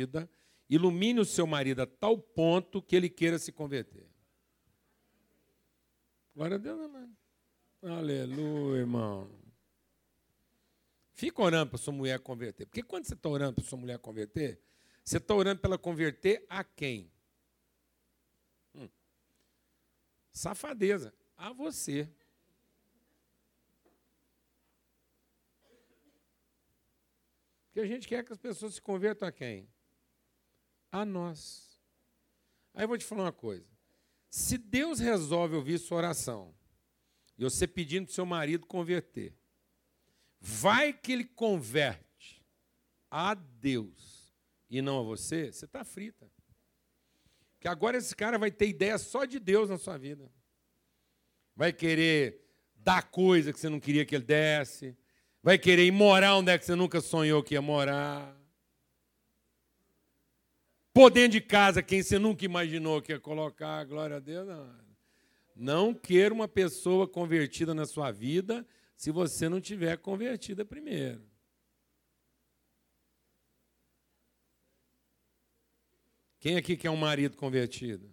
convertida, ilumine o seu marido a tal ponto que ele queira se converter. Glória a Deus, amém. Aleluia, irmão. Fica orando para sua mulher converter. Porque quando você está orando para sua mulher converter, você está orando para ela converter a quem? Hum. Safadeza. A você. Porque a gente quer que as pessoas se convertam a quem? A nós. Aí eu vou te falar uma coisa. Se Deus resolve ouvir sua oração, e você pedindo para seu marido converter, vai que ele converte a Deus e não a você, você está frita. Que agora esse cara vai ter ideia só de Deus na sua vida. Vai querer dar coisa que você não queria que ele desse. Vai querer ir morar onde é que você nunca sonhou que ia morar. Dentro de casa quem você nunca imaginou que ia colocar. Glória a Deus. Não, não queira uma pessoa convertida na sua vida se você não tiver convertida primeiro. Quem aqui quer um marido convertido?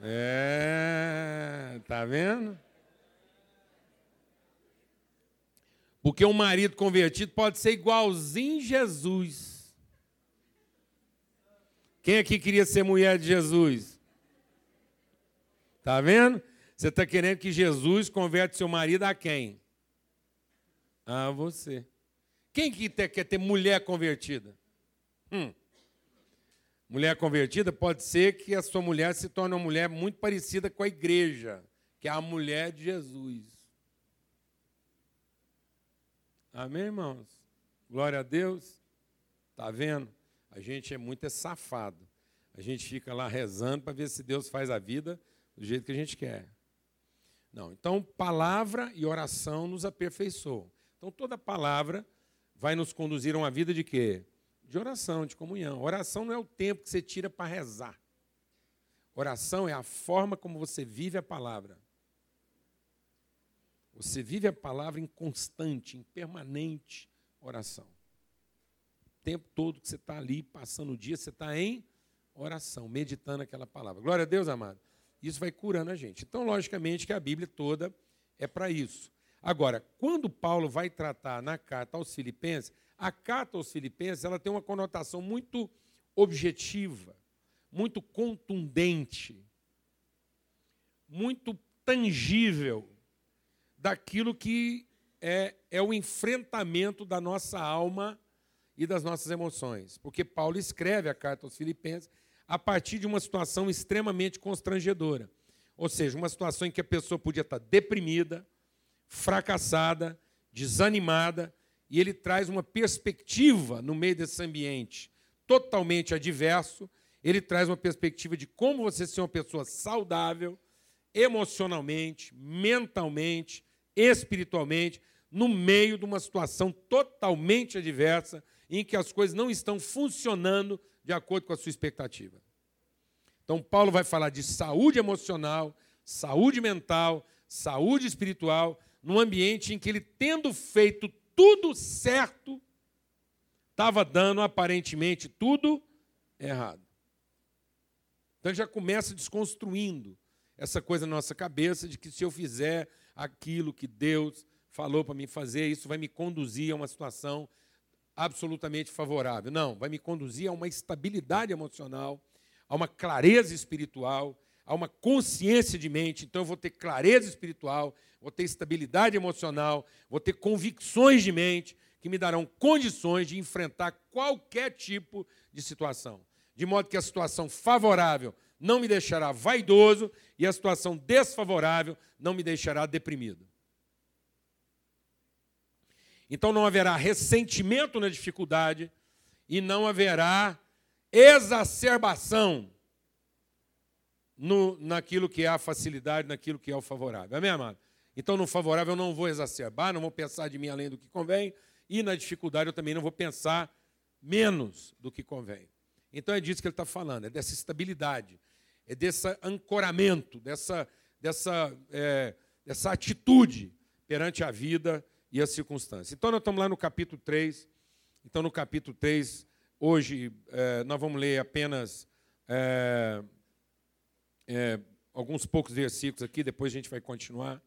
É, tá vendo? Porque um marido convertido pode ser igualzinho Jesus. Quem aqui queria ser mulher de Jesus? Tá vendo? Você está querendo que Jesus converte seu marido a quem? A você. Quem que quer ter mulher convertida? Hum. Mulher convertida pode ser que a sua mulher se torne uma mulher muito parecida com a igreja, que é a mulher de Jesus. Amém, irmãos? Glória a Deus. Está vendo? A gente é muito é safado. A gente fica lá rezando para ver se Deus faz a vida do jeito que a gente quer. Não, então palavra e oração nos aperfeiçoam. Então toda palavra vai nos conduzir a uma vida de quê? De oração, de comunhão. Oração não é o tempo que você tira para rezar. Oração é a forma como você vive a palavra. Você vive a palavra em constante, em permanente oração. Tempo todo que você está ali, passando o dia, você está em oração, meditando aquela palavra. Glória a Deus, amado. Isso vai curando a gente. Então, logicamente, que a Bíblia toda é para isso. Agora, quando Paulo vai tratar na carta aos Filipenses, a carta aos Filipenses ela tem uma conotação muito objetiva, muito contundente, muito tangível daquilo que é, é o enfrentamento da nossa alma e das nossas emoções. Porque Paulo escreve a carta aos Filipenses a partir de uma situação extremamente constrangedora. Ou seja, uma situação em que a pessoa podia estar deprimida, fracassada, desanimada, e ele traz uma perspectiva no meio desse ambiente totalmente adverso. Ele traz uma perspectiva de como você ser uma pessoa saudável, emocionalmente, mentalmente, espiritualmente, no meio de uma situação totalmente adversa, em que as coisas não estão funcionando de acordo com a sua expectativa. Então, Paulo vai falar de saúde emocional, saúde mental, saúde espiritual, num ambiente em que ele, tendo feito tudo certo, estava dando aparentemente tudo errado. Então, já começa desconstruindo essa coisa na nossa cabeça de que se eu fizer aquilo que Deus falou para mim fazer, isso vai me conduzir a uma situação absolutamente favorável. Não, vai me conduzir a uma estabilidade emocional, a uma clareza espiritual, a uma consciência de mente. Então eu vou ter clareza espiritual, vou ter estabilidade emocional, vou ter convicções de mente que me darão condições de enfrentar qualquer tipo de situação. De modo que a situação favorável não me deixará vaidoso e a situação desfavorável não me deixará deprimido. Então não haverá ressentimento na dificuldade e não haverá exacerbação no, naquilo que é a facilidade, naquilo que é o favorável. Amém, amado? Então, no favorável eu não vou exacerbar, não vou pensar de mim além do que convém, e na dificuldade eu também não vou pensar menos do que convém. Então é disso que ele está falando, é dessa estabilidade, é desse ancoramento, dessa, dessa, é, dessa atitude perante a vida e as circunstâncias. Então, nós estamos lá no capítulo 3 Então, no capítulo 3, hoje, é, nós vamos ler apenas é, é, alguns poucos versículos aqui, depois a gente vai continuar.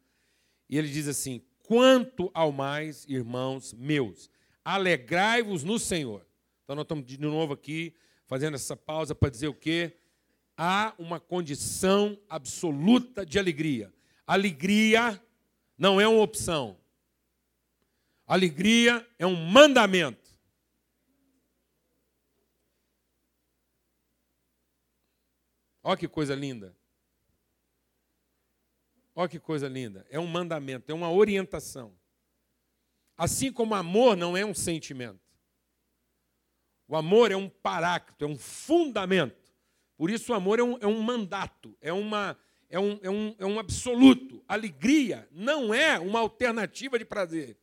E ele diz assim: Quanto ao mais, irmãos meus, alegrai-vos no Senhor. Então, nós estamos de novo aqui, fazendo essa pausa para dizer o quê? Há uma condição absoluta de alegria. Alegria não é uma opção. Alegria é um mandamento. Olha que coisa linda. Olha que coisa linda. É um mandamento, é uma orientação. Assim como amor não é um sentimento. O amor é um parácto, é um fundamento. Por isso o amor é um, é um mandato, é, uma, é, um, é, um, é um absoluto. Alegria não é uma alternativa de prazer.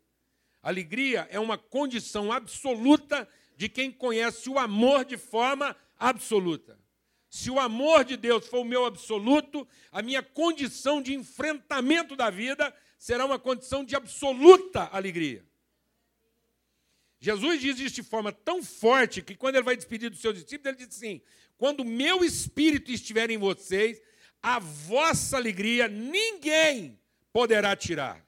Alegria é uma condição absoluta de quem conhece o amor de forma absoluta. Se o amor de Deus for o meu absoluto, a minha condição de enfrentamento da vida será uma condição de absoluta alegria. Jesus diz isso de forma tão forte que quando ele vai despedir dos seus discípulos, ele diz assim: quando o meu espírito estiver em vocês, a vossa alegria ninguém poderá tirar.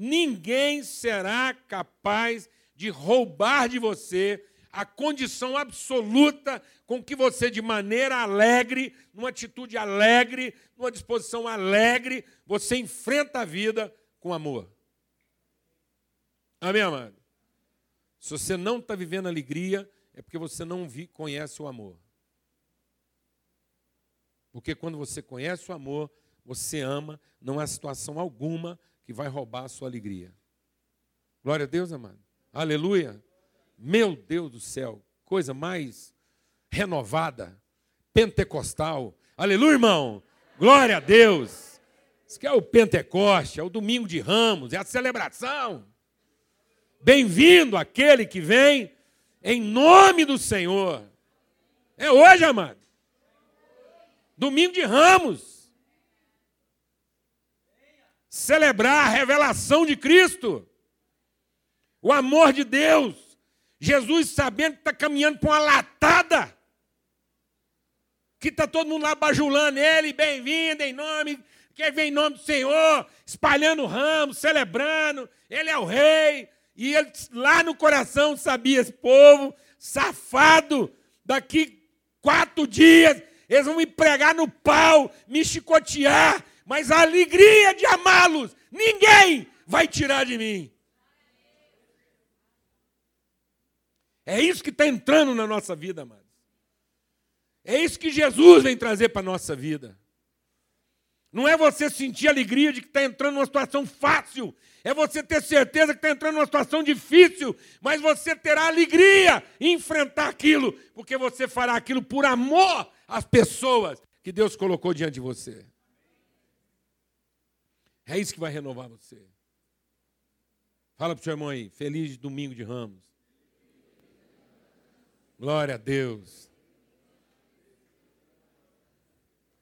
Ninguém será capaz de roubar de você a condição absoluta com que você, de maneira alegre, numa atitude alegre, numa disposição alegre, você enfrenta a vida com amor. Amém, amado? Se você não está vivendo alegria, é porque você não vi, conhece o amor. Porque quando você conhece o amor, você ama, não há situação alguma que vai roubar a sua alegria. Glória a Deus, amado. Aleluia. Meu Deus do céu, coisa mais renovada, pentecostal. Aleluia, irmão. Glória a Deus. Isso que é o Pentecoste, é o domingo de Ramos, é a celebração. Bem-vindo aquele que vem em nome do Senhor. É hoje, amado. Domingo de Ramos. Celebrar a revelação de Cristo. O amor de Deus. Jesus sabendo que está caminhando para uma latada. Que está todo mundo lá bajulando ele, bem-vindo em nome, que vem em nome do Senhor, espalhando ramos, celebrando, ele é o rei, e ele lá no coração sabia: esse povo safado, daqui quatro dias eles vão me pregar no pau, me chicotear, mas a alegria de amá-los, ninguém vai tirar de mim. É isso que está entrando na nossa vida, amados. É isso que Jesus vem trazer para a nossa vida. Não é você sentir alegria de que está entrando numa situação fácil, é você ter certeza que está entrando numa situação difícil, mas você terá alegria em enfrentar aquilo, porque você fará aquilo por amor às pessoas que Deus colocou diante de você. É isso que vai renovar você. Fala para o seu irmão aí, feliz domingo de ramos. Glória a Deus.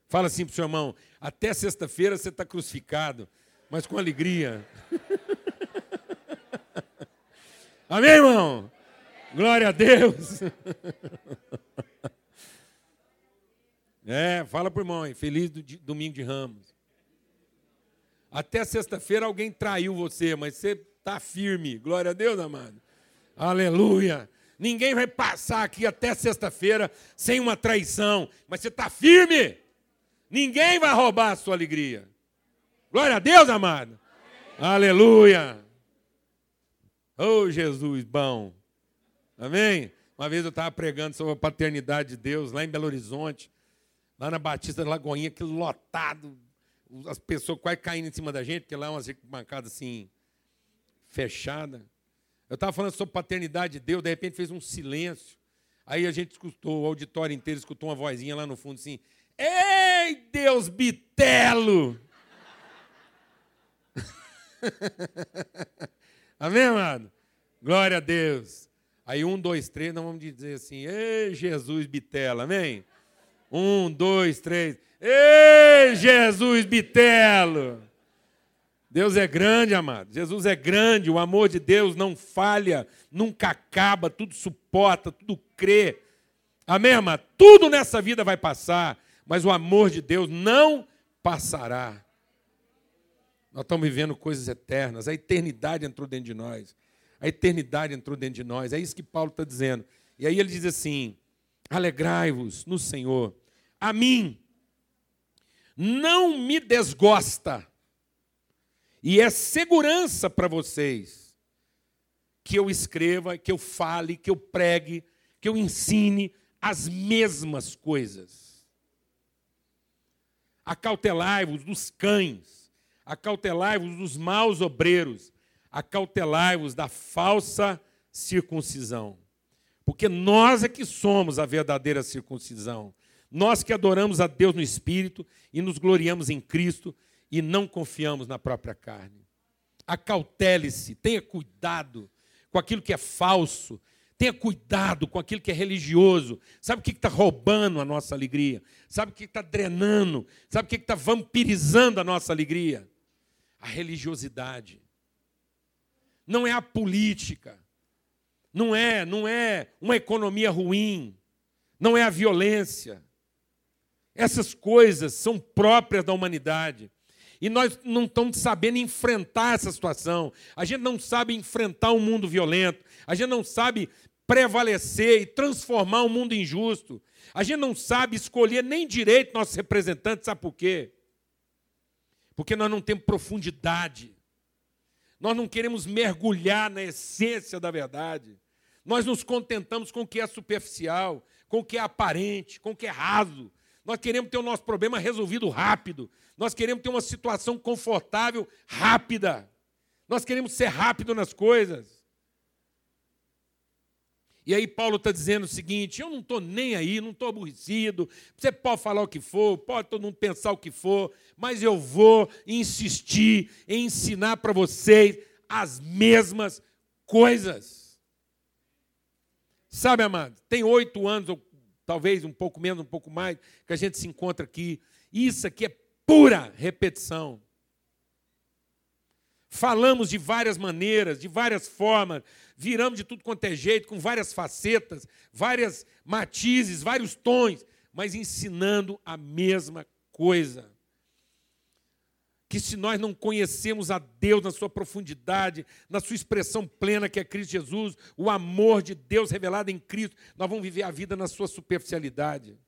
Fala assim para o seu irmão: até sexta-feira você está crucificado, mas com alegria. Amém, irmão? Glória a Deus. É, fala para o irmão aí, feliz do, domingo de ramos. Até sexta-feira alguém traiu você, mas você está firme. Glória a Deus, amado. Aleluia. Ninguém vai passar aqui até sexta-feira sem uma traição, mas você está firme. Ninguém vai roubar a sua alegria. Glória a Deus, amado. Amém. Aleluia. Oh, Jesus, bom. Amém? Uma vez eu estava pregando sobre a paternidade de Deus lá em Belo Horizonte, lá na Batista da Lagoinha, aquilo lotado, as pessoas quase caindo em cima da gente, porque lá é uma bancada assim, fechada. Eu estava falando sobre paternidade de Deus, de repente fez um silêncio. Aí a gente escutou, o auditório inteiro escutou uma vozinha lá no fundo assim: Ei, Deus bitelo! Amém, amado? Glória a Deus. Aí um, dois, três, nós vamos dizer assim: Ei, Jesus bitela, amém? Um, dois, três. Ei, Jesus bitelo! Deus é grande, amado. Jesus é grande. O amor de Deus não falha, nunca acaba, tudo suporta, tudo crê. Amém, amado? Tudo nessa vida vai passar, mas o amor de Deus não passará. Nós estamos vivendo coisas eternas. A eternidade entrou dentro de nós. A eternidade entrou dentro de nós. É isso que Paulo está dizendo. E aí ele diz assim: alegrai-vos no Senhor. A mim não me desgosta. E é segurança para vocês que eu escreva, que eu fale, que eu pregue, que eu ensine as mesmas coisas. Acautelai-vos dos cães, acautelai-vos dos maus obreiros, acautelai-vos da falsa circuncisão. Porque nós é que somos a verdadeira circuncisão. Nós que adoramos a Deus no Espírito e nos gloriamos em Cristo e não confiamos na própria carne. Acautele-se, tenha cuidado com aquilo que é falso, tenha cuidado com aquilo que é religioso. Sabe o que está roubando a nossa alegria? Sabe o que está drenando? Sabe o que está vampirizando a nossa alegria? A religiosidade. Não é a política não é, não é uma economia ruim, não é a violência. Essas coisas são próprias da humanidade. E nós não estamos sabendo enfrentar essa situação. A gente não sabe enfrentar um mundo violento. A gente não sabe prevalecer e transformar um mundo injusto. A gente não sabe escolher nem direito nossos representantes, sabe por quê? Porque nós não temos profundidade. Nós não queremos mergulhar na essência da verdade. Nós nos contentamos com o que é superficial, com o que é aparente, com o que é raso. Nós queremos ter o nosso problema resolvido rápido. Nós queremos ter uma situação confortável rápida. Nós queremos ser rápido nas coisas. E aí Paulo está dizendo o seguinte: eu não estou nem aí, não estou aborrecido. Você pode falar o que for, pode todo mundo pensar o que for, mas eu vou insistir em ensinar para vocês as mesmas coisas. Sabe, amado, tem oito anos, ou talvez um pouco menos, um pouco mais, que a gente se encontra aqui. Isso aqui é pura repetição. Falamos de várias maneiras, de várias formas, viramos de tudo quanto é jeito, com várias facetas, várias matizes, vários tons, mas ensinando a mesma coisa que se nós não conhecemos a Deus na sua profundidade, na sua expressão plena que é Cristo Jesus, o amor de Deus revelado em Cristo, nós vamos viver a vida na sua superficialidade.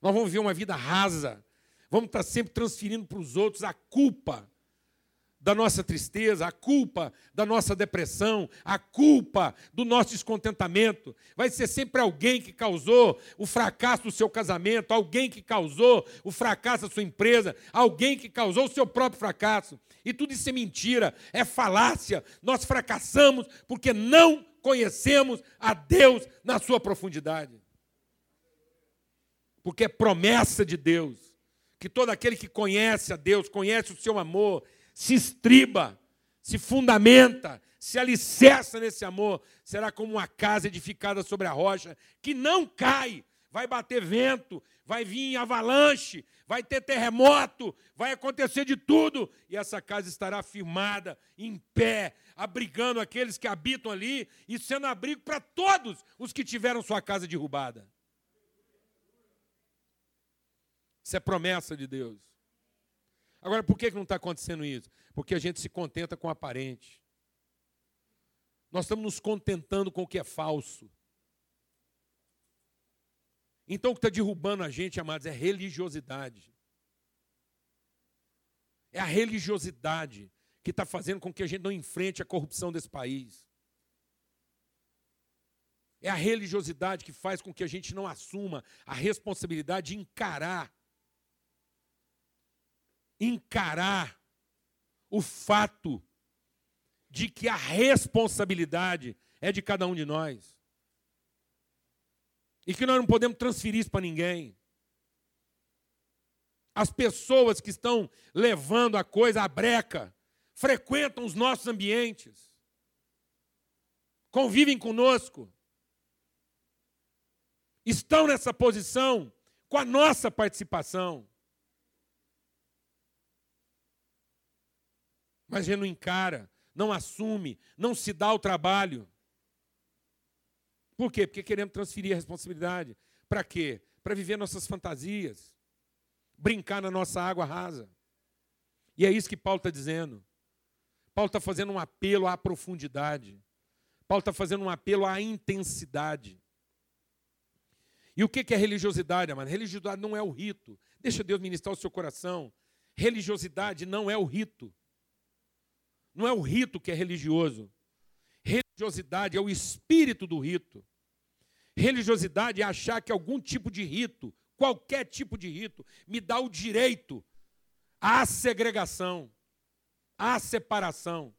Nós vamos viver uma vida rasa. Vamos estar sempre transferindo para os outros a culpa da nossa tristeza, a culpa da nossa depressão, a culpa do nosso descontentamento. Vai ser sempre alguém que causou o fracasso do seu casamento, alguém que causou o fracasso da sua empresa, alguém que causou o seu próprio fracasso. E tudo isso é mentira, é falácia. Nós fracassamos porque não conhecemos a Deus na sua profundidade. Porque é promessa de Deus que todo aquele que conhece a Deus, conhece o seu amor, se estriba, se fundamenta, se alicerça nesse amor, será como uma casa edificada sobre a rocha, que não cai, vai bater vento, vai vir avalanche, vai ter terremoto, vai acontecer de tudo, e essa casa estará firmada, em pé, abrigando aqueles que habitam ali e sendo abrigo para todos os que tiveram sua casa derrubada. Isso é promessa de Deus. Agora, por que não está acontecendo isso? Porque a gente se contenta com o aparente. Nós estamos nos contentando com o que é falso. Então, o que está derrubando a gente, amados, é religiosidade. É a religiosidade que está fazendo com que a gente não enfrente a corrupção desse país. É a religiosidade que faz com que a gente não assuma a responsabilidade de encarar encarar o fato de que a responsabilidade é de cada um de nós. E que nós não podemos transferir isso para ninguém. As pessoas que estão levando a coisa à breca frequentam os nossos ambientes, convivem conosco, estão nessa posição com a nossa participação. Mas ele não encara, não assume, não se dá o trabalho. Por quê? Porque queremos transferir a responsabilidade. Para quê? Para viver nossas fantasias, brincar na nossa água rasa. E é isso que Paulo está dizendo. Paulo está fazendo um apelo à profundidade. Paulo está fazendo um apelo à intensidade. E o que é religiosidade, amado? Religiosidade não é o rito. Deixa Deus ministrar o seu coração. Religiosidade não é o rito. Não é o rito que é religioso. Religiosidade é o espírito do rito. Religiosidade é achar que algum tipo de rito, qualquer tipo de rito, me dá o direito à segregação, à separação.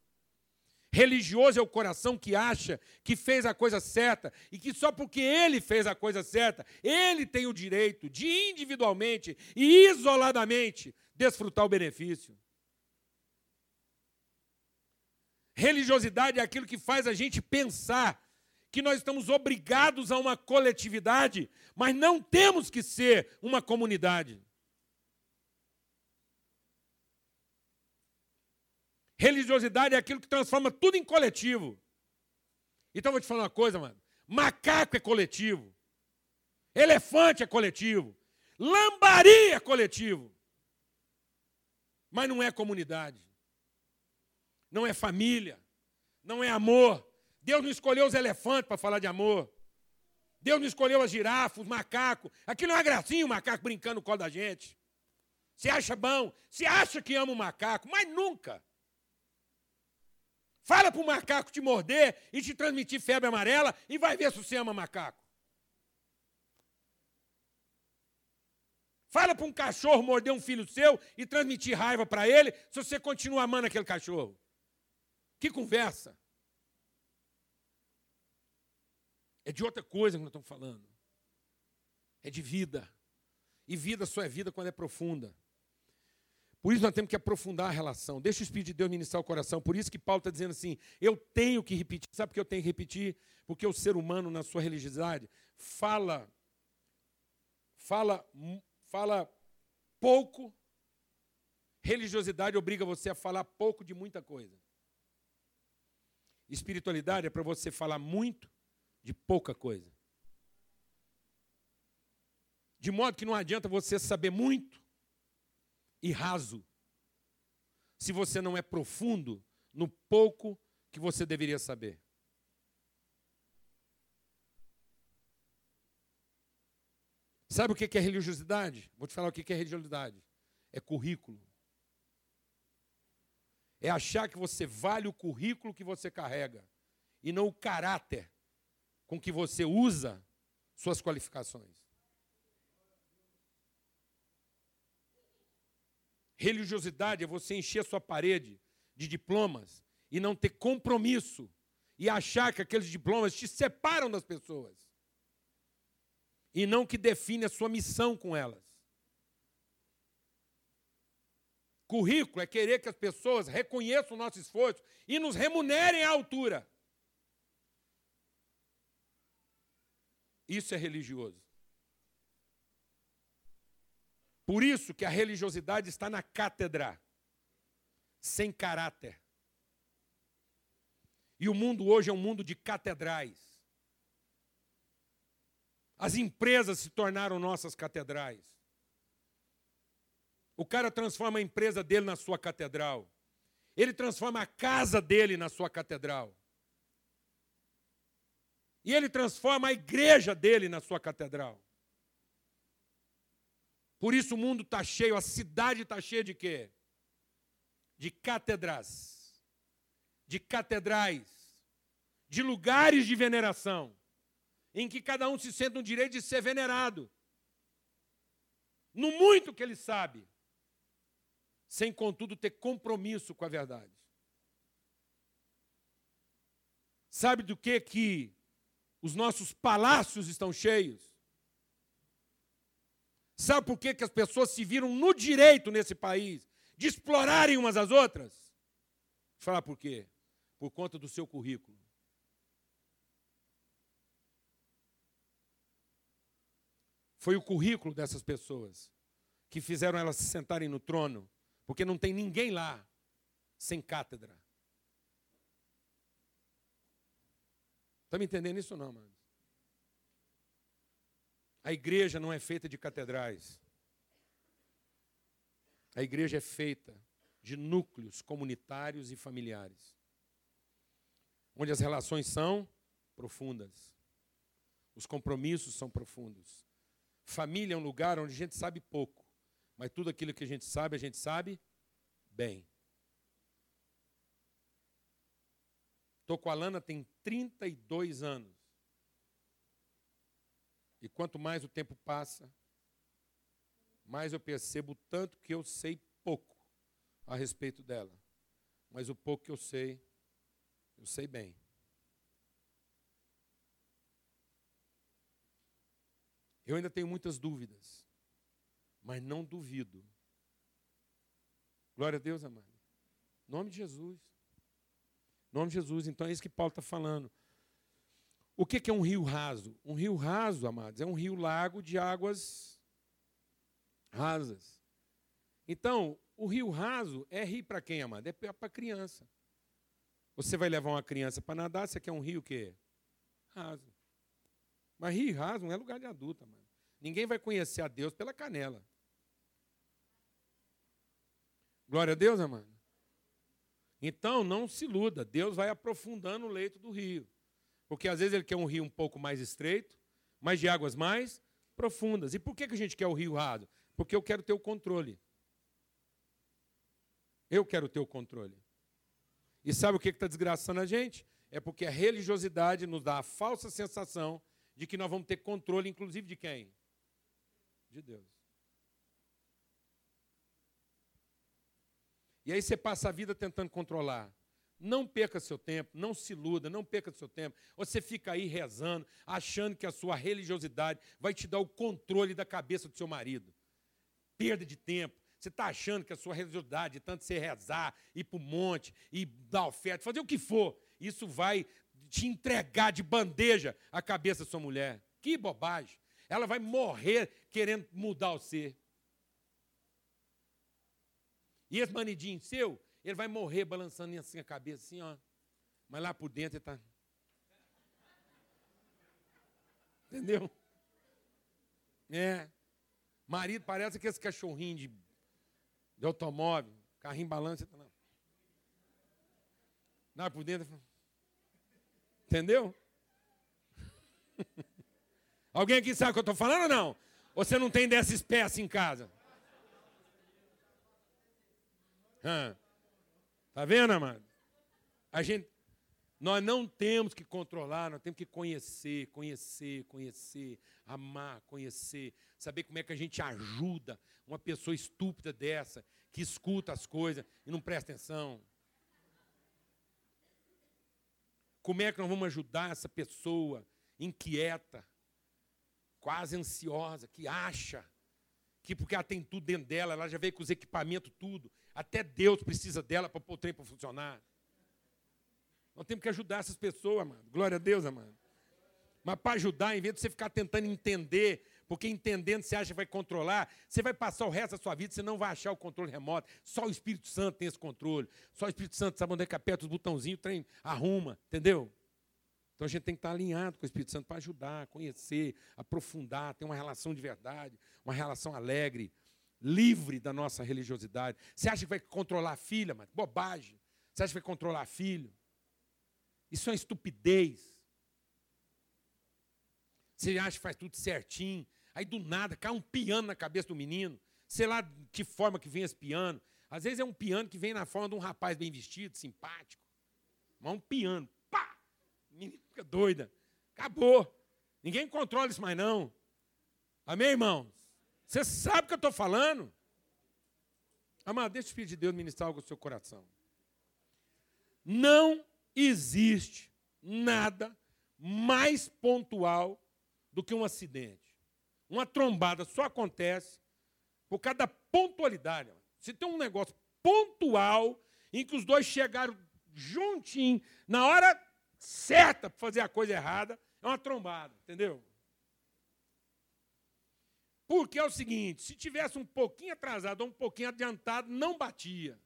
Religioso é o coração que acha que fez a coisa certa e que só porque ele fez a coisa certa, ele tem o direito de individualmente e isoladamente desfrutar o benefício. Religiosidade é aquilo que faz a gente pensar que nós estamos obrigados a uma coletividade, mas não temos que ser uma comunidade. Religiosidade é aquilo que transforma tudo em coletivo. Então vou te falar uma coisa, mano. Macaco é coletivo. Elefante é coletivo. Lambari é coletivo. Mas não é comunidade. Não é família. Não é amor. Deus não escolheu os elefantes para falar de amor. Deus não escolheu as girafas, os macacos. Aquilo é uma gracinha, o macaco brincando no colo da gente. Você acha bom? Você acha que ama o macaco, mas nunca. Fala para o macaco te morder e te transmitir febre amarela e vai ver se você ama macaco. Fala para um cachorro morder um filho seu e transmitir raiva para ele se você continua amando aquele cachorro. Que conversa. É de outra coisa que nós estamos falando. É de vida. E vida só é vida quando é profunda. Por isso nós temos que aprofundar a relação. Deixa o Espírito de Deus ministrar o coração. Por isso que Paulo está dizendo assim: eu tenho que repetir. Sabe por que eu tenho que repetir? Porque o ser humano, na sua religiosidade, fala, fala, fala pouco. Religiosidade obriga você a falar pouco de muita coisa. Espiritualidade é para você falar muito de pouca coisa. De modo que não adianta você saber muito e raso se você não é profundo no pouco que você deveria saber. Sabe o que é religiosidade? Vou te falar o que é religiosidade. É currículo. É achar que você vale o currículo que você carrega e não o caráter com que você usa suas qualificações. Religiosidade é você encher sua parede de diplomas e não ter compromisso e achar que aqueles diplomas te separam das pessoas e não que define a sua missão com elas. Currículo é querer que as pessoas reconheçam o nosso esforço e nos remunerem à altura. Isso é religioso. Por isso que a religiosidade está na cátedra, sem caráter. E o mundo hoje é um mundo de catedrais. As empresas se tornaram nossas catedrais. O cara transforma a empresa dele na sua catedral. Ele transforma a casa dele na sua catedral. E ele transforma a igreja dele na sua catedral. Por isso o mundo está cheio, a cidade está cheia de quê? De catedrais, de catedrais, de lugares de veneração, em que cada um se sente no direito de ser venerado, no muito que ele sabe, sem contudo ter compromisso com a verdade. Sabe do que que os nossos palácios estão cheios? Sabe por que, que as pessoas se viram no direito nesse país de explorarem umas às outras? Vou falar por quê? Por conta do seu currículo. Foi o currículo dessas pessoas que fizeram elas se sentarem no trono, porque não tem ninguém lá sem cátedra. Está me entendendo isso ou não, mano? A igreja não é feita de catedrais. A igreja é feita de núcleos comunitários e familiares, onde as relações são profundas, os compromissos são profundos. Família é um lugar onde a gente sabe pouco, mas tudo aquilo que a gente sabe, a gente sabe bem. Estou com a Lana tem 32 anos. E quanto mais o tempo passa, mais eu percebo tanto que eu sei pouco a respeito dela. Mas o pouco que eu sei, eu sei bem. Eu ainda tenho muitas dúvidas, mas não duvido. Glória a Deus, amado. Em nome de Jesus. Em nome de Jesus. Então é isso que Paulo está falando. O que é um rio raso? Um rio raso, amados, é um rio lago de águas rasas. Então, o rio raso é rio para quem, amado? É para criança. Você vai levar uma criança para nadar, você quer um rio que raso. Mas rio raso não é lugar de adulto, mano. Ninguém vai conhecer a Deus pela canela. Glória a Deus, amado. Então, não se iluda. Deus vai aprofundando o leito do rio. Porque às vezes ele quer um rio um pouco mais estreito, mas de águas mais profundas. E por que, que a gente quer o rio raso? Porque eu quero ter o controle. Eu quero ter o controle. E sabe o que está desgraçando a gente? É porque a religiosidade nos dá a falsa sensação de que nós vamos ter controle, inclusive de quem? De Deus. E aí você passa a vida tentando controlar. Não perca seu tempo, não se iluda, não perca seu tempo. Você fica aí rezando, achando que a sua religiosidade vai te dar o controle da cabeça do seu marido. Perda de tempo. Você está achando que a sua religiosidade, tanto você rezar, ir para o monte, e dar oferta, fazer o que for, isso vai te entregar de bandeja a cabeça da sua mulher. Que bobagem. Ela vai morrer querendo mudar o ser. E esse manidinho seu, ele vai morrer balançando assim a cabeça, assim, ó. Mas lá por dentro ele está. Entendeu? É. Marido parece que esse cachorrinho de, de automóvel, carrinho balança, tá lá. Lá por dentro. Entendeu? Alguém aqui sabe o que eu estou falando ou não? Ou você não tem dessa espécie em casa? Hã? Tá vendo, amado? A gente, nós não temos que controlar, nós temos que conhecer, conhecer, conhecer, amar, conhecer, saber como é que a gente ajuda uma pessoa estúpida dessa, que escuta as coisas e não presta atenção. Como é que nós vamos ajudar essa pessoa inquieta, quase ansiosa, que acha que porque ela tem tudo dentro dela, ela já veio com os equipamentos, tudo. Até Deus precisa dela para pôr o trem para funcionar. Nós temos que ajudar essas pessoas, amado. Glória a Deus, amado. Mas para ajudar, em vez de você ficar tentando entender, porque entendendo você acha que vai controlar, você vai passar o resto da sua vida, você não vai achar o controle remoto. Só o Espírito Santo tem esse controle. Só o Espírito Santo sabe onde é que aperta os botãozinhos, o trem arruma, entendeu? Então a gente tem que estar alinhado com o Espírito Santo para ajudar, conhecer, aprofundar, ter uma relação de verdade, uma relação alegre, livre da nossa religiosidade. Você acha que vai controlar a filha, mas bobagem. Você acha que vai controlar filho? Isso é uma estupidez. Você acha que faz tudo certinho, aí do nada cai um piano na cabeça do menino. Sei lá de que forma que vem esse piano. Às vezes é um piano que vem na forma de um rapaz bem vestido, simpático. Mas um piano, menina fica doida. Acabou. Ninguém controla isso mais não. Amém, irmãos? Você sabe o que eu estou falando? Amado, deixa o Espírito de Deus ministrar algo no seu coração. Não existe nada mais pontual do que um acidente. Uma trombada só acontece por causa da pontualidade. Se tem um negócio pontual em que os dois chegaram juntinho na hora certa para fazer a coisa errada, é uma trombada, entendeu? Porque é o seguinte: se tivesse um pouquinho atrasado ou um pouquinho adiantado, não batia.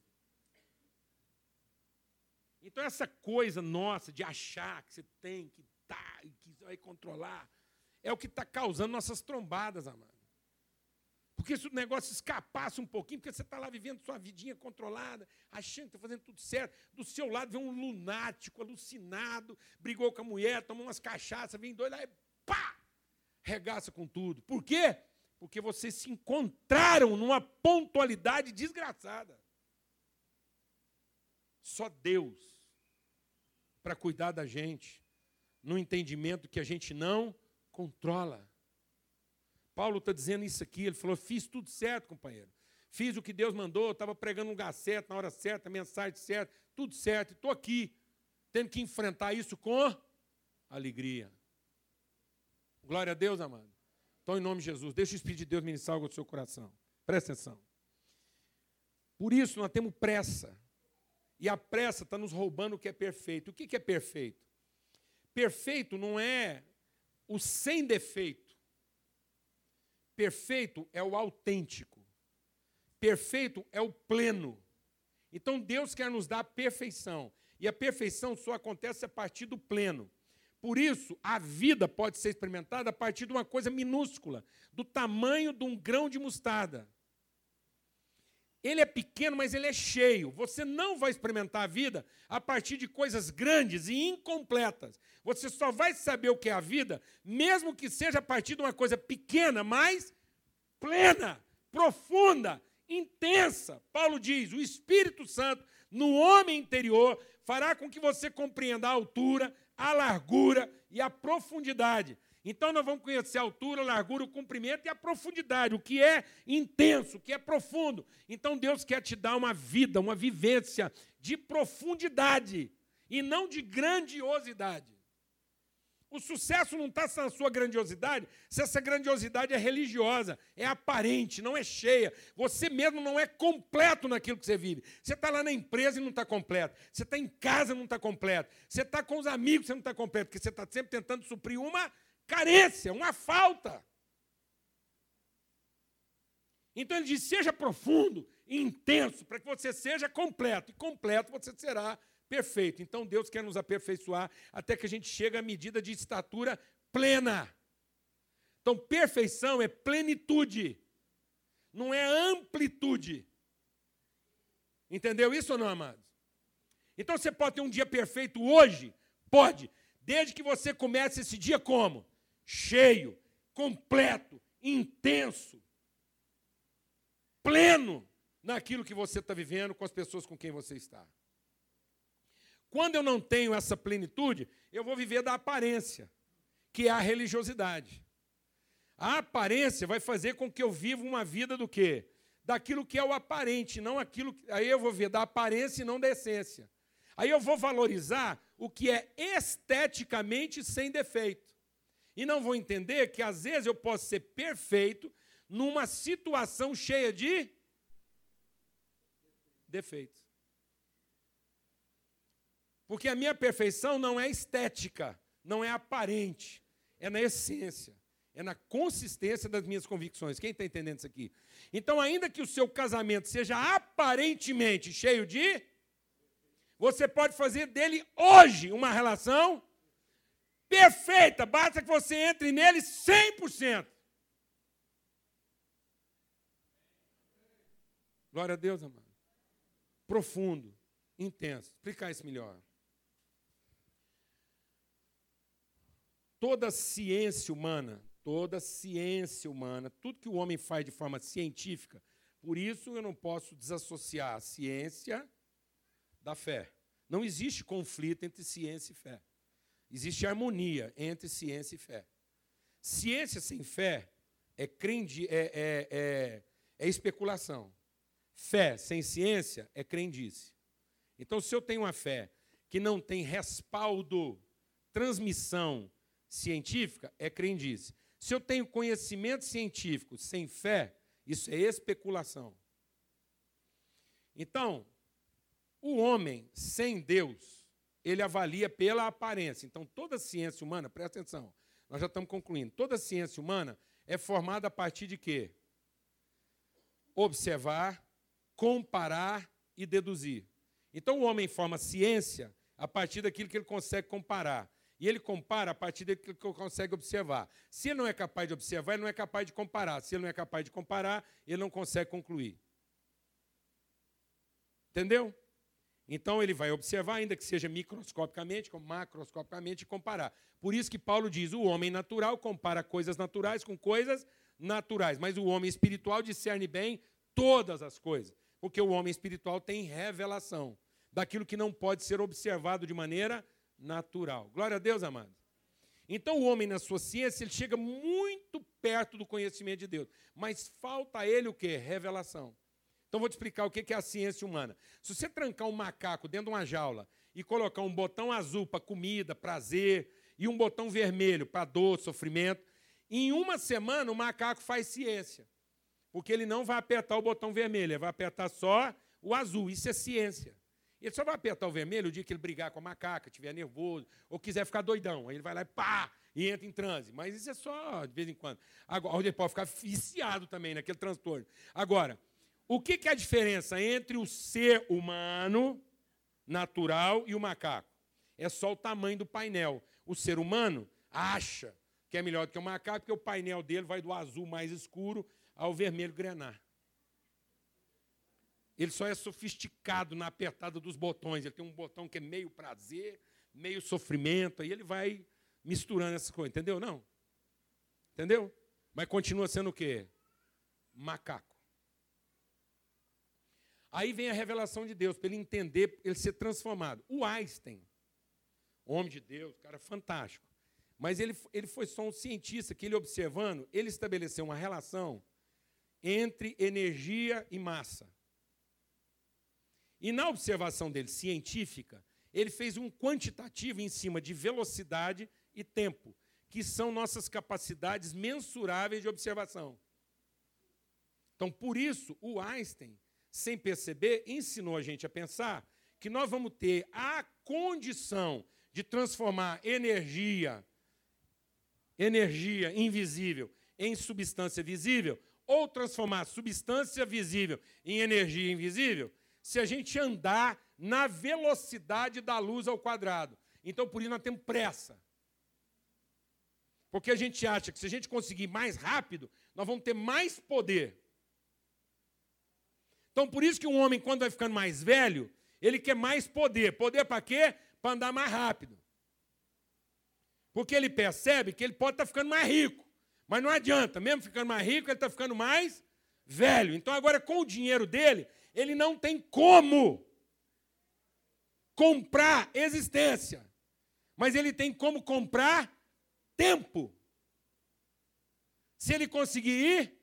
Então, essa coisa nossa de achar que você tem que tá, e que vai controlar, é o que está causando nossas trombadas, amado. Porque se o negócio escapasse um pouquinho, porque você está lá vivendo sua vidinha controlada, achando que está fazendo tudo certo, do seu lado vem um lunático, alucinado, brigou com a mulher, tomou umas cachaças, vem doido lá e pá! Regaça com tudo. Por quê? Porque vocês se encontraram numa pontualidade desgraçada. Só Deus para cuidar da gente, no entendimento que a gente não controla. Paulo está dizendo isso aqui, ele falou: fiz tudo certo, companheiro. Fiz o que Deus mandou, estava pregando um lugar certo, na hora certa, mensagem certa, tudo certo, estou aqui, tendo que enfrentar isso com alegria. Glória a Deus, amado. Então, em nome de Jesus, deixa o Espírito de Deus ministrar algo no seu coração. Presta atenção. Por isso, nós temos pressa. E a pressa está nos roubando o que é perfeito. O que é perfeito? Perfeito não é o sem defeito. Perfeito é o autêntico. Perfeito é o pleno. Então Deus quer nos dar a perfeição. E a perfeição só acontece a partir do pleno. Por isso, a vida pode ser experimentada a partir de uma coisa minúscula, do tamanho de um grão de mostarda. Ele é pequeno, mas ele é cheio. Você não vai experimentar a vida a partir de coisas grandes e incompletas. Você só vai saber o que é a vida, mesmo que seja a partir de uma coisa pequena, mas plena, profunda, intensa. Paulo diz: o Espírito Santo no homem interior fará com que você compreenda a altura, a largura e a profundidade. Então nós vamos conhecer a altura, a largura, o comprimento e a profundidade, o que é intenso, o que é profundo. Então Deus quer te dar uma vida, uma vivência de profundidade e não de grandiosidade. O sucesso não está na sua grandiosidade, se essa grandiosidade é religiosa, é aparente, não é cheia. Você mesmo não é completo naquilo que você vive. Você está lá na empresa e não está completo. Você está em casa e não está completo. Você está com os amigos e não está completo, porque você está sempre tentando suprir uma carência, uma falta. Então ele diz: seja profundo e intenso, para que você seja completo. E completo você será perfeito. Então Deus quer nos aperfeiçoar até que a gente chegue à medida de estatura plena. Então, perfeição é plenitude, não é amplitude. Entendeu isso ou não, amados? Então você pode ter um dia perfeito hoje? Pode, desde que você comece esse dia como? Cheio, completo, intenso, pleno naquilo que você está vivendo com as pessoas com quem você está. Quando eu não tenho essa plenitude, eu vou viver da aparência, que é a religiosidade. A aparência vai fazer com que eu viva uma vida do quê? Daquilo que é o aparente, não aquilo que. Aí eu vou ver da aparência e não da essência. Aí eu vou valorizar o que é esteticamente sem defeito. E não vou entender que às vezes eu posso ser perfeito numa situação cheia de defeitos. Porque a minha perfeição não é estética, não é aparente, é na essência, é na consistência das minhas convicções. Quem está entendendo isso aqui? Então, ainda que o seu casamento seja aparentemente cheio de, você pode fazer dele hoje uma relação perfeita, basta que você entre nele 100%. Glória a Deus, amado. Profundo, intenso. Explicar isso melhor. Toda ciência humana, toda ciência humana, tudo que o homem faz de forma científica, por isso eu não posso desassociar a ciência da fé. Não existe conflito entre ciência e fé. Existe harmonia entre ciência e fé. Ciência sem fé é, crendi, é, é, é, é especulação. Fé sem ciência é crendice. Então, se eu tenho uma fé que não tem respaldo, transmissão científica, é crendice. Se eu tenho conhecimento científico sem fé, isso é especulação. Então, o homem sem Deus ele avalia pela aparência. Então, toda ciência humana, presta atenção, nós já estamos concluindo, toda ciência humana é formada a partir de quê? Observar, comparar e deduzir. Então o homem forma ciência a partir daquilo que ele consegue comparar. E ele compara a partir daquilo que ele consegue observar. Se ele não é capaz de observar, ele não é capaz de comparar. Se ele não é capaz de comparar, ele não consegue concluir. Entendeu? Então ele vai observar, ainda que seja microscopicamente, como macroscopicamente, e comparar. Por isso que Paulo diz: o homem natural compara coisas naturais com coisas naturais, mas o homem espiritual discerne bem todas as coisas, porque o homem espiritual tem revelação daquilo que não pode ser observado de maneira natural. Glória a Deus, amado. Então o homem na sua ciência, ele chega muito perto do conhecimento de Deus, mas falta a ele o que? Revelação. Então vou te explicar o que é a ciência humana. Se você trancar um macaco dentro de uma jaula e colocar um botão azul para comida, prazer, e um botão vermelho para dor, sofrimento, em uma semana o macaco faz ciência. Porque ele não vai apertar o botão vermelho, ele vai apertar só o azul. Isso é ciência. Ele só vai apertar o vermelho o dia que ele brigar com a macaca, estiver nervoso, ou quiser ficar doidão. Aí ele vai lá e pá, e entra em transe. Mas isso é só de vez em quando. Agora, ele pode ficar viciado também naquele transtorno. Agora, o que, que é a diferença entre o ser humano natural e o macaco? É só o tamanho do painel. O ser humano acha que é melhor do que o macaco, porque o painel dele vai do azul mais escuro ao vermelho grenar. Ele só é sofisticado na apertada dos botões. Ele tem um botão que é meio prazer, meio sofrimento, aí ele vai misturando essas coisas, entendeu? Não. Entendeu? Mas continua sendo o quê? Macaco. Aí vem a revelação de Deus, para ele entender, ele ser transformado. O Einstein, homem de Deus, cara fantástico. Mas ele, ele foi só um cientista que ele observando, ele estabeleceu uma relação entre energia e massa. E na observação dele científica, ele fez um quantitativo em cima de velocidade e tempo, que são nossas capacidades mensuráveis de observação. Então, por isso, o Einstein sem perceber, ensinou a gente a pensar que nós vamos ter a condição de transformar energia, energia invisível em substância visível, ou transformar substância visível em energia invisível, se a gente andar na velocidade da luz ao quadrado. Então, por isso, nós temos pressa. Porque a gente acha que se a gente conseguir mais rápido, nós vamos ter mais poder. Então, por isso que um homem, quando vai ficando mais velho, ele quer mais poder. Poder para quê? Para andar mais rápido. Porque ele percebe que ele pode estar tá ficando mais rico. Mas não adianta, mesmo ficando mais rico, ele está ficando mais velho. Então, agora, com o dinheiro dele, ele não tem como comprar existência. Mas ele tem como comprar tempo. Se ele conseguir ir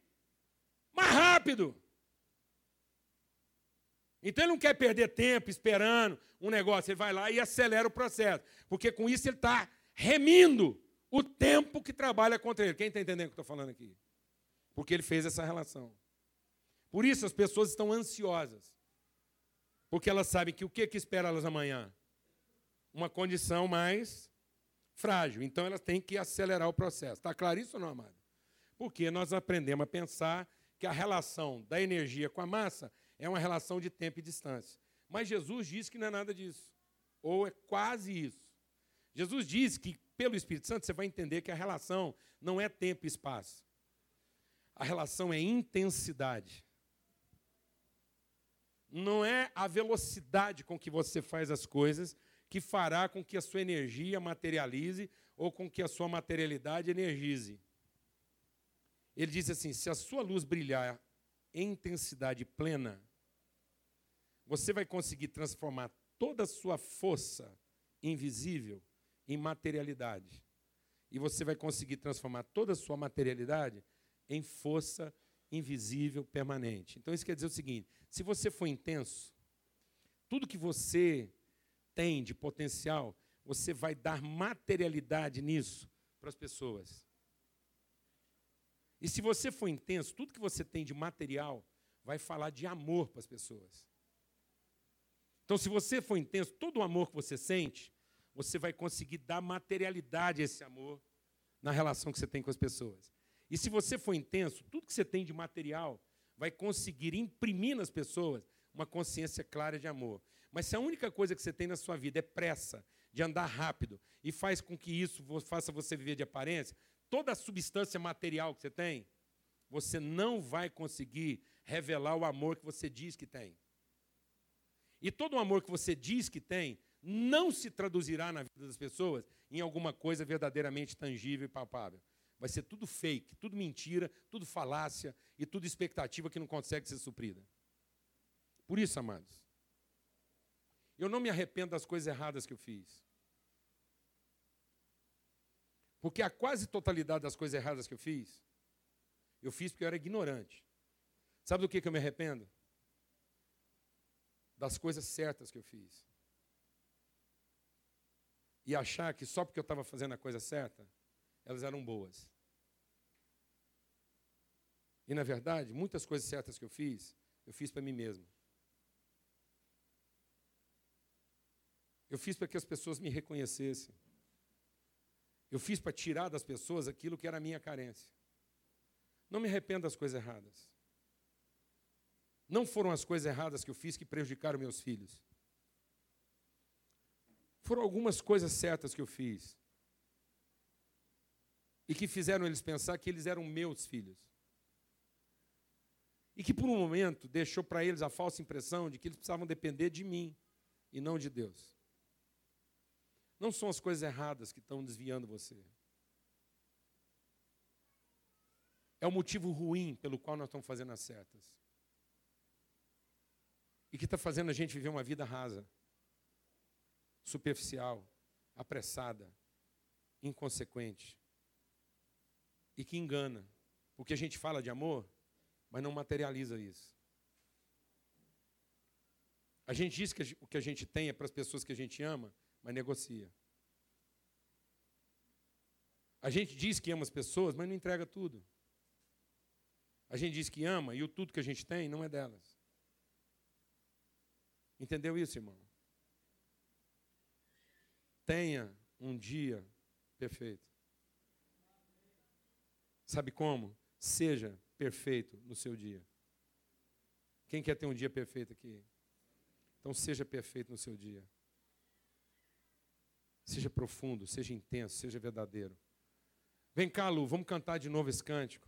mais rápido. Então ele não quer perder tempo esperando um negócio, ele vai lá e acelera o processo, porque com isso ele está remindo o tempo que trabalha contra ele. Quem está entendendo o que eu estou falando aqui? Porque ele fez essa relação. Por isso as pessoas estão ansiosas, porque elas sabem que o que, que espera elas amanhã? Uma condição mais frágil. Então elas têm que acelerar o processo. Está claro isso ou não, amado? Porque nós aprendemos a pensar que a relação da energia com a massa é uma relação de tempo e distância. Mas Jesus diz que não é nada disso, ou é quase isso. Jesus diz que, pelo Espírito Santo, você vai entender que a relação não é tempo e espaço. A relação é intensidade. Não é a velocidade com que você faz as coisas que fará com que a sua energia materialize ou com que a sua materialidade energize. Ele diz assim: se a sua luz brilhar intensidade plena, você vai conseguir transformar toda a sua força invisível em materialidade. E você vai conseguir transformar toda a sua materialidade em força invisível permanente. Então isso quer dizer o seguinte: se você for intenso, tudo que você tem de potencial, você vai dar materialidade nisso para as pessoas. E se você for intenso, tudo que você tem de material vai falar de amor para as pessoas. Então, se você for intenso, todo o amor que você sente, você vai conseguir dar materialidade a esse amor na relação que você tem com as pessoas. E se você for intenso, tudo que você tem de material vai conseguir imprimir nas pessoas uma consciência clara de amor. Mas se a única coisa que você tem na sua vida é pressa, de andar rápido, e faz com que isso faça você viver de aparência, toda a substância material que você tem, você não vai conseguir revelar o amor que você diz que tem. E todo o amor que você diz que tem não se traduzirá na vida das pessoas em alguma coisa verdadeiramente tangível e palpável. Vai ser tudo fake, tudo mentira, tudo falácia e tudo expectativa que não consegue ser suprida. Por isso, amados, eu não me arrependo das coisas erradas que eu fiz. Porque a quase totalidade das coisas erradas que eu fiz, eu fiz porque eu era ignorante. Sabe do que, que eu me arrependo? Das coisas certas que eu fiz. E achar que só porque eu estava fazendo a coisa certa, elas eram boas. E na verdade, muitas coisas certas que eu fiz, eu fiz para mim mesmo. Eu fiz para que as pessoas me reconhecessem. Eu fiz para tirar das pessoas aquilo que era a minha carência. Não me arrependo das coisas erradas. Não foram as coisas erradas que eu fiz que prejudicaram meus filhos. Foram algumas coisas certas que eu fiz. E que fizeram eles pensar que eles eram meus filhos. E que por um momento deixou para eles a falsa impressão de que eles precisavam depender de mim e não de Deus. Não são as coisas erradas que estão desviando você. É o motivo ruim pelo qual nós estamos fazendo as certas. E que está fazendo a gente viver uma vida rasa, superficial, apressada, inconsequente. E que engana. Porque a gente fala de amor, mas não materializa isso. A gente diz que o que a gente tem é para as pessoas que a gente ama, mas negocia. A gente diz que ama as pessoas, mas não entrega tudo. A gente diz que ama e o tudo que a gente tem não é delas. Entendeu isso, irmão? Tenha um dia perfeito. Sabe como? Seja perfeito no seu dia. Quem quer ter um dia perfeito aqui? Então seja perfeito no seu dia. Seja profundo, seja intenso, seja verdadeiro. Vem cá, Lu, vamos cantar de novo esse cântico.